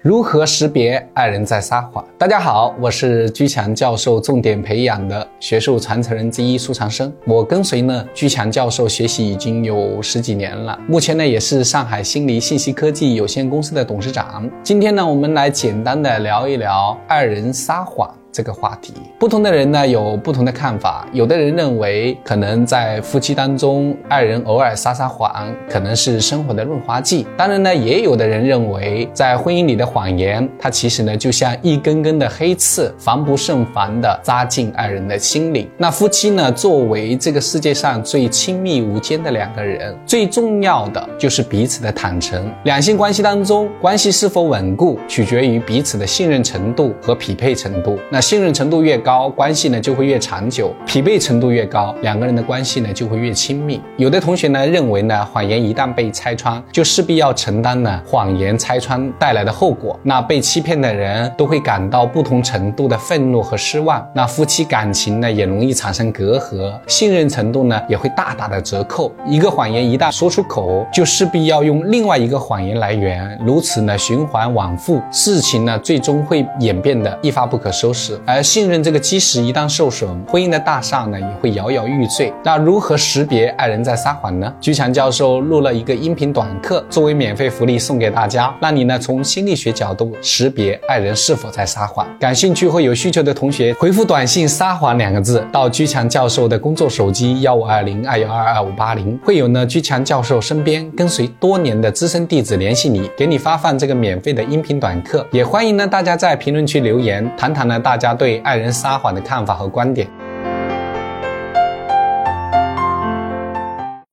如何识别爱人在撒谎？大家好，我是居强教授重点培养的学术传承人之一苏长生。我跟随呢居强教授学习已经有十几年了，目前呢也是上海心理信息科技有限公司的董事长。今天呢，我们来简单的聊一聊爱人撒谎。这个话题，不同的人呢有不同的看法。有的人认为，可能在夫妻当中，爱人偶尔撒撒谎，可能是生活的润滑剂。当然呢，也有的人认为，在婚姻里的谎言，它其实呢就像一根根的黑刺，防不胜防的扎进爱人的心里。那夫妻呢，作为这个世界上最亲密无间的两个人，最重要的就是彼此的坦诚。两性关系当中，关系是否稳固，取决于彼此的信任程度和匹配程度。那信任程度越高，关系呢就会越长久；匹配程度越高，两个人的关系呢就会越亲密。有的同学呢认为呢，谎言一旦被拆穿，就势必要承担呢谎言拆穿带来的后果。那被欺骗的人都会感到不同程度的愤怒和失望。那夫妻感情呢也容易产生隔阂，信任程度呢也会大大的折扣。一个谎言一旦说出口，就势必要用另外一个谎言来圆，如此呢循环往复，事情呢最终会演变得一发不可收拾。而信任这个基石一旦受损，婚姻的大厦呢也会摇摇欲坠。那如何识别爱人在撒谎呢？居强教授录了一个音频短课，作为免费福利送给大家，让你呢从心理学角度识别爱人是否在撒谎。感兴趣或有需求的同学，回复短信“撒谎”两个字到居强教授的工作手机幺五二零二幺二二五八零，会有呢居强教授身边跟随多年的资深弟子联系你，给你发放这个免费的音频短课。也欢迎呢大家在评论区留言，谈谈呢大大家。对爱人撒谎的看法和观点。